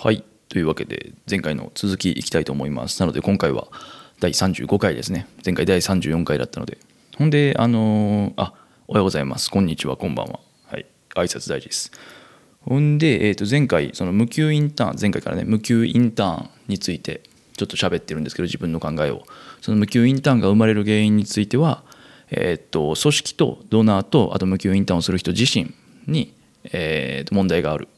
はい。というわけで前回の続きいきたいと思います。なので今回は第35回ですね。前回第34回だったので。ほんであのーあおはようございます。こんにちはこんばんは。はい。挨拶大事です。ほんで、えー、と前回その無給インターン前回からね無給インターンについてちょっと喋ってるんですけど自分の考えを。その無給インターンが生まれる原因についてはえー、と組織とドナーとあと無給インターンをする人自身に、えー、と問題がある。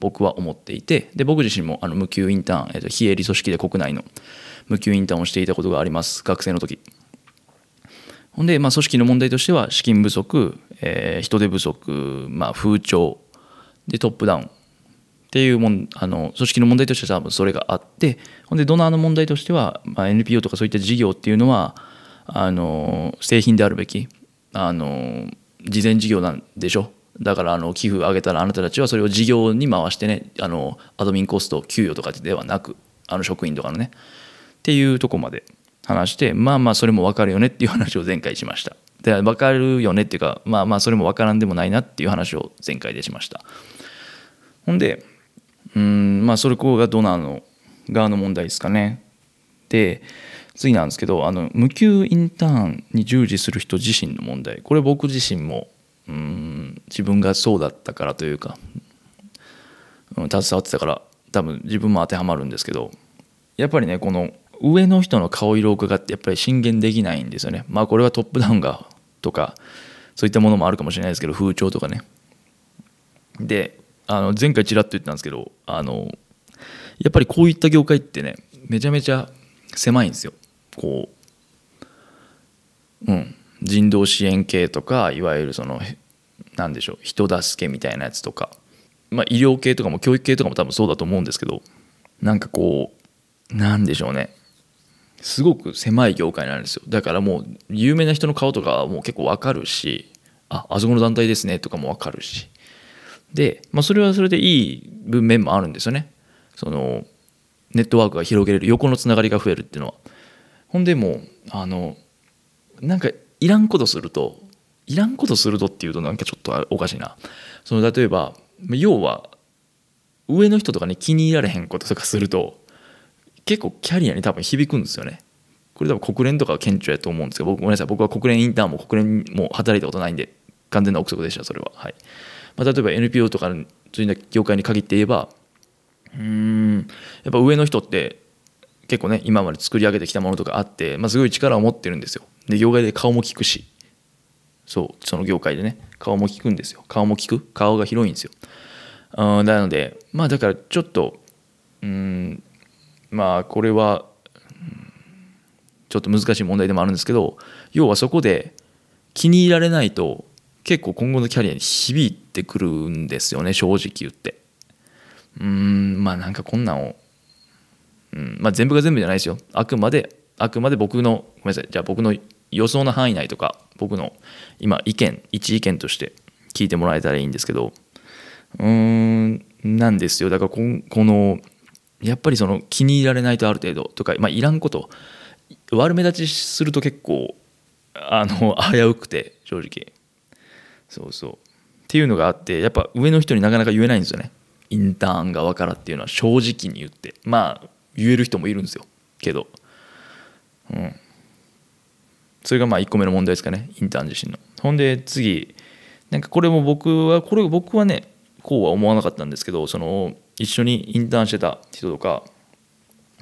僕は思っていてで僕自身もあの無給インターン、えー、と非営利組織で国内の無給インターンをしていたことがあります学生の時。ほんで、まあ、組織の問題としては資金不足、えー人手不足、まあ、風潮でトップダウン。っていうもんあの組織の問題としては多分それがあってほんでドナーの問題としては、まあ、NPO とかそういった事業っていうのはあの製品であるべきあの事前事業なんでしょ。だからあの寄付あげたらあなたたちはそれを事業に回してねあのアドミンコスト給与とかではなくあの職員とかのねっていうとこまで話してまあまあそれも分かるよねっていう話を前回しました。で分かるよねっていうかまあまあそれも分からんでもないなっていう話を前回でしました。ほんでうんまあそれここがドナーの側の問題ですかね。で次なんですけどあの無給インターンに従事する人自身の問題。これ僕自身もうん自分がそうだったからというか、うん、携わってたから多分自分も当てはまるんですけどやっぱりねこの上の人の顔色を伺ってやっぱり進言できないんですよね。まあこれはトップダウンがとかそういったものもあるかもしれないですけど風潮とかね。であの前回ちらっと言ったんですけどあのやっぱりこういった業界ってねめちゃめちゃ狭いんですよ。こううん。人道支援系とかいわゆるそのなんでしょう人助けみたいなやつとか、まあ、医療系とかも教育系とかも多分そうだと思うんですけどなんかこうなんでしょうね。すごく狭い業界なんですよ。だからもう有名な人の顔とかもう結構わかるしああそこの団体ですねとかもわかるし。で、まあ、それはそれでいい文面もあるんですよね。そのネットワークが広げれる横のつながりが増えるっていうのは。ほんでもうあのなんかいらんことするといらんことするとっていうとなんかちょっとおかしいな。その例えば要は上の人とかに気に入られへんこととかすると結構キャリアに多分響くんですよね。これ多分国連とかは顕著やと思うんですけど僕ごめんなさい。僕は国連インターンも国連も働いたことないんで完全な憶測でしたそれは。はい、まあ、例えば NPO とかそういう業界に限って言えばうんやっぱ上の人って結構ね今まで作り上げてきたものとかあって、まあ、すごい力を持ってるんですよ。で業界で顔も利くしそうその業界でね顔も利くんですよ。顔も利く？顔が広いんですよ。うんなのでまあだからちょっとうんまあこれはちょっと難しい問題でもあるんですけど要はそこで気に入られないと結構今後のキャリアに響いてくるんですよね正直言って。うんまあなんかこんなんを、うん。まあ、全部が全部じゃないですよ。あくまであくまで僕のごめんなさい。じゃあ僕の予想の範囲内とか僕の今意見一意見として聞いてもらえたらいいんですけど。うーんなんですよ。だからここのやっぱりその気に入られないとある程度とか、まあ、いらんこと。悪目立ちすると結構あの危うくて正直。そうそう。っていうのがあってやっぱ上の人になかなか言えないんですよね。インターン側からっていうのは正直に言って。まあ言える人もいるんですよ。けど。うん。それがまあ1個目の問題ですかね。インターン自身の。ほんで次。なんかこれも僕はこれ僕はねこうは思わなかったんですけどその一緒にインターンしてた人とか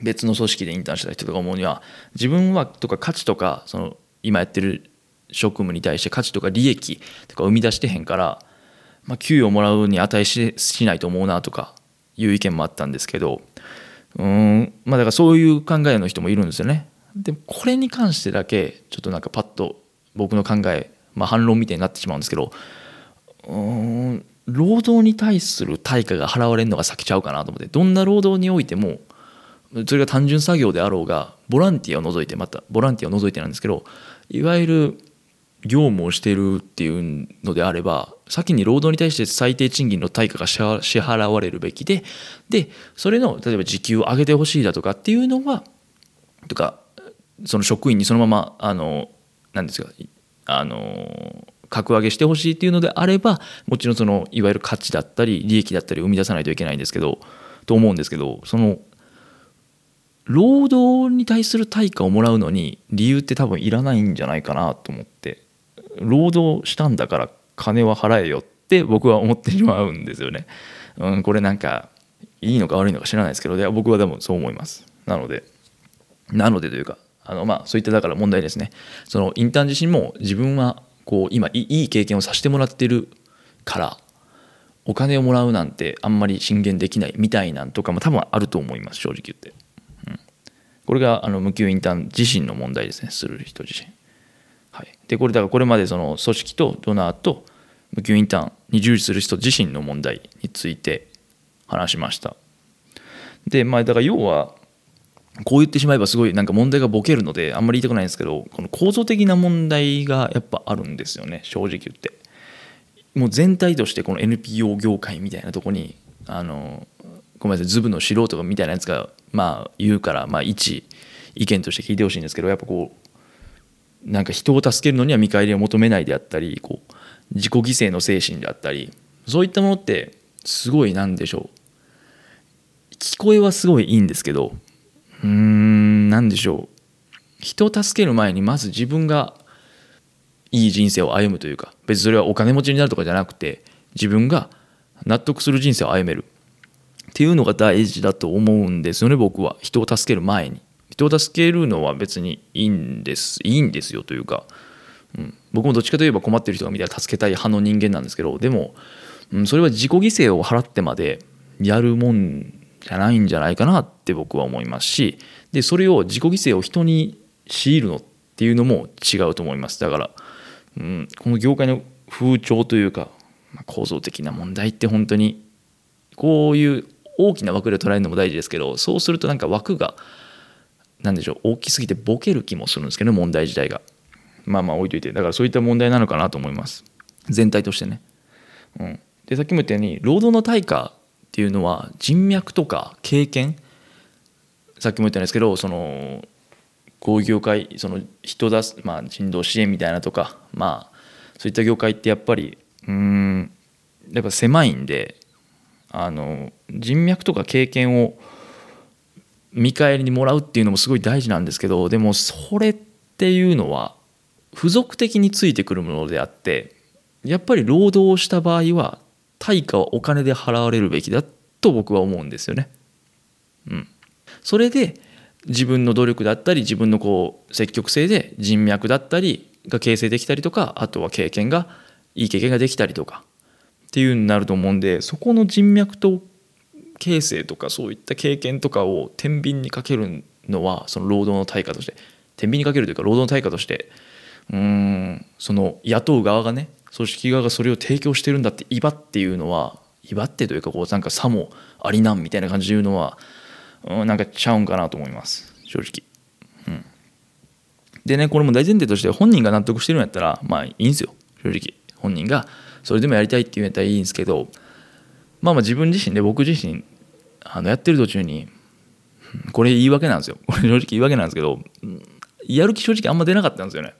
別の組織でインターンしてた人とか思うには自分はとか価値とかその今やってる職務に対して価値とか利益とか生み出してへんから、まあ、給与をもらうに値ししないと思うなとかいう意見もあったんですけどうんまあだからそういう考えの人もいるんですよね。でもこれに関してだけちょっとなんかパッと僕の考え、まあ、反論みたいになってしまうんですけどうん労働に対する対価が払われるのが先ちゃうかなと思ってどんな労働においてもそれが単純作業であろうがボランティアを除いてまたボランティアを除いてなんですけどいわゆる業務をしているっていうのであれば先に労働に対して最低賃金の対価が支払われるべきででそれの例えば時給を上げてほしいだとかっていうのはとかその職員にそのままあの何ですかあの格上げしてほしいっていうのであればもちろんそのいわゆる価値だったり利益だったり生み出さないといけないんですけどと思うんですけどその労働に対する対価をもらうのに理由って多分いらないんじゃないかなと思って労働したんだから金は払えよって僕は思ってしまうんですよね。うん、これなんかいいのか悪いのか知らないですけど僕はでもそう思います。なのでなのでというかあのまあそういっただから問題ですね。そのインターン自身も自分はこう今いい経験をさせてもらってるからお金をもらうなんてあんまり進言できないみたいなんとかも多分あると思います正直言って。うんこれがあの無給インターン自身の問題ですねする人自身。でこれだからこれまでその組織とドナーと無給インターンに従事する人自身の問題について話しました。でまあだから要はこう言ってしまえばすごいなんか問題がボケるのであんまり言いたくないんですけどこの構造的な問題がやっぱあるんですよね正直言って。もう全体としてこの NPO 業界みたいなとこにあのごめんなさいズブの素人みたいなやつがまあ言うからまあ一意見として聞いてほしいんですけどやっぱこうなんか人を助けるのには見返りを求めないであったりこう自己犠牲の精神であったりそういったものってすごいなんでしょう。聞こえはすごいいいんですけどうーん何でしょう。人を助ける前にまず自分がいい人生を歩むというか別にそれはお金持ちになるとかじゃなくて自分が納得する人生を歩めるっていうのが大事だと思うんですよね僕は。人を助ける前に。人を助けるのは別にいいんですいいんですよというか、うん、僕もどっちかといえば困ってる人が見たら助けたい派の人間なんですけどでも、うん、それは自己犠牲を払ってまでやるもんじゃないんじゃないかなって僕は思いますしでそれを自己犠牲を人に強いるのっていうのも違うと思います。だから、うん、この業界の風潮というか構造的な問題って本当にこういう大きな枠で捉えるのも大事ですけどそうするとなんか枠が何でしょう大きすぎてボケる気もするんですけど問題自体が。まあまあ置いといて。だからそういった問題なのかなと思います。全体としてね、うん、でさっきも言ったように労働の対価っていうのは人脈とか経験。さっきも言ったんですけどそのこういう業界その人出す、まあ、人道支援みたいなとかまあそういった業界ってやっぱりうんやっぱ狭いんであの人脈とか経験を見返りにもらうっていうのもすごい大事なんですけどでもそれっていうのは付属的についてくるものであってやっぱり労働をした場合は対価はお金で払われるべきだと僕は思うんですよね。うん、それで自分の努力だったり自分のこう積極性で人脈だったりが形成できたりとかあとは経験がいい経験ができたりとかっていうになると思うんでそこの人脈と形成とかそういった経験とかを天秤にかけるのはその労働の対価として天秤にかけるというか労働の対価としてうんその雇う側がね組織側がそれを提供してるんだって威張っていうのは威張ってというかこうなんかさもありなんみたいな感じで言うのはうんなんかちゃうんかなと思います正直。うん、でねこれも大前提として本人が納得してるんやったらまあいいんですよ。正直。本人がそれでもやりたいって言うんやったらいいんですけどまあまあ自分自身で僕自身あのやってる途中にこれ言い訳なんですよ。これ正直言い訳なんですけどやる気正直あんま出なかったんですよね。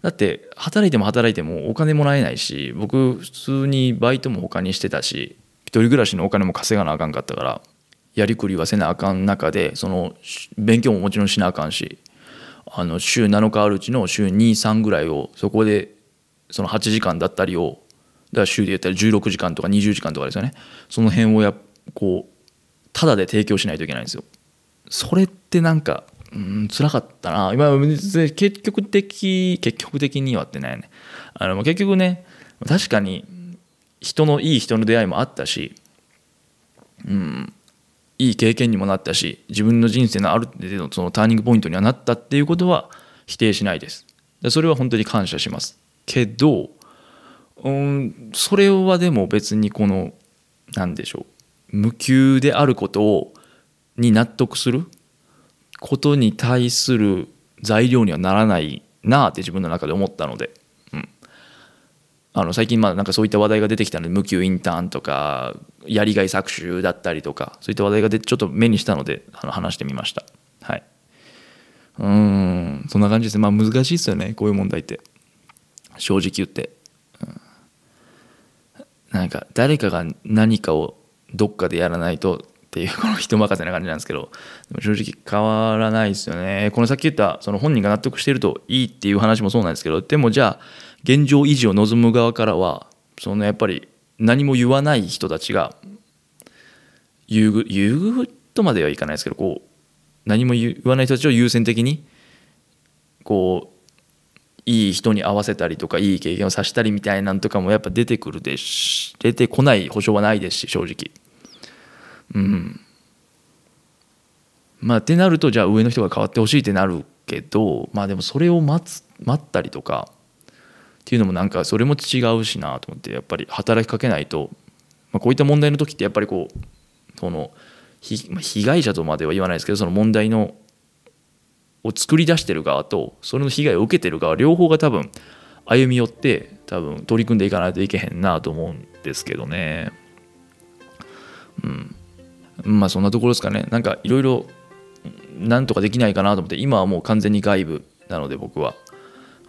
だって働いても働いてもお金もらえないし僕普通にバイトも他にしてたし一人暮らしのお金も稼がなあかんかったからやりくりはせなあかん中でその勉強ももちろんしなあかんしあの週7日あるうちの週23ぐらいをそこでその8時間だったりをだ週で言ったら16時間とか20時間とかですよね。その辺をやこうただで提供しないといけないんですよ。それってなんかうん辛かったな。今結局的結局的にはってね。あの結局ね確かに人のいい人の出会いもあったしうんいい経験にもなったし自分の人生のある程度そのターニングポイントにはなったっていうことは否定しないです。それは本当に感謝します。けど、うん、それはでも別にこの何でしょう無給であることをに納得することに対する材料にはならないなって自分の中で思ったので、うん、あの最近まあなんかそういった話題が出てきたので無給インターンとかやりがい搾取だったりとかそういった話題がでちょっと目にしたのであの話してみました。はい。うん。そんな感じですね。まあ難しいですよね。こういう問題って。正直言って、なんか誰かが何かをどっかでやらないとっていうこの人任せな感じなんですけど正直変わらないですよね。このさっき言ったその本人が納得しているといいっていう話もそうなんですけどでもじゃあ現状維持を望む側からはそのやっぱり何も言わない人たちが優遇優遇とまではいかないですけどこう何も言わない人たちを優先的にこういい人に合わせたりとかいい経験をさせたりみたいなんとかもやっぱ出てくるでし出てこない保証はないですし正直。うん。まあってなるとじゃあ上の人が変わってほしいってなるけどまあでもそれを待つ待ったりとかっていうのもなんかそれも違うしなと思ってやっぱり働きかけないと、まあ、こういった問題の時ってやっぱりこうそのひまあ被害者とまでは言わないですけどその問題のを作り出してる側とそれの被害を受けてる側両方が多分歩み寄って多分取り組んでいかないといけへんなと思うんですけどね。うん。まあそんなところですかね。なんかいろいろなんとかできないかなと思って今はもう完全に外部なので僕は。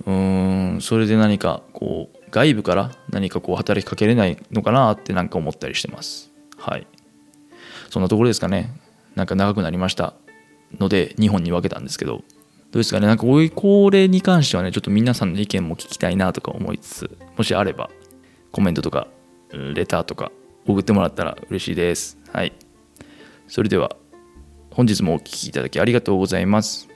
うーん。それで何かこう外部から何かこう働きかけれないのかなってなんか思ったりしてます。はい。そんなところですかね。なんか長くなりました。ので2本に分けたんですけどどうですかね？なんかこれに関してはねちょっと皆さんの意見も聞きたいなとか思いつつもしあればコメントとかレターとか送ってもらったら嬉しいです。はい。それでは本日もお聞きいただきありがとうございます。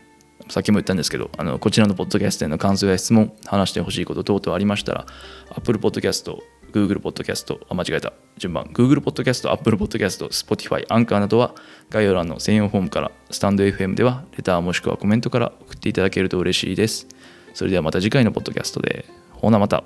さっきも言ったんですけどあのこちらのポッドキャストへの感想や質問話してほしいこと等々ありましたら Apple Podcast Google Podcast あ間違えた。順番。Google Podcast Apple Podcast Spotify アンカーなどは概要欄の専用フォームからスタンド FM ではレターもしくはコメントから送っていただけると嬉しいです。それではまた次回のポッドキャストで。ほなまた。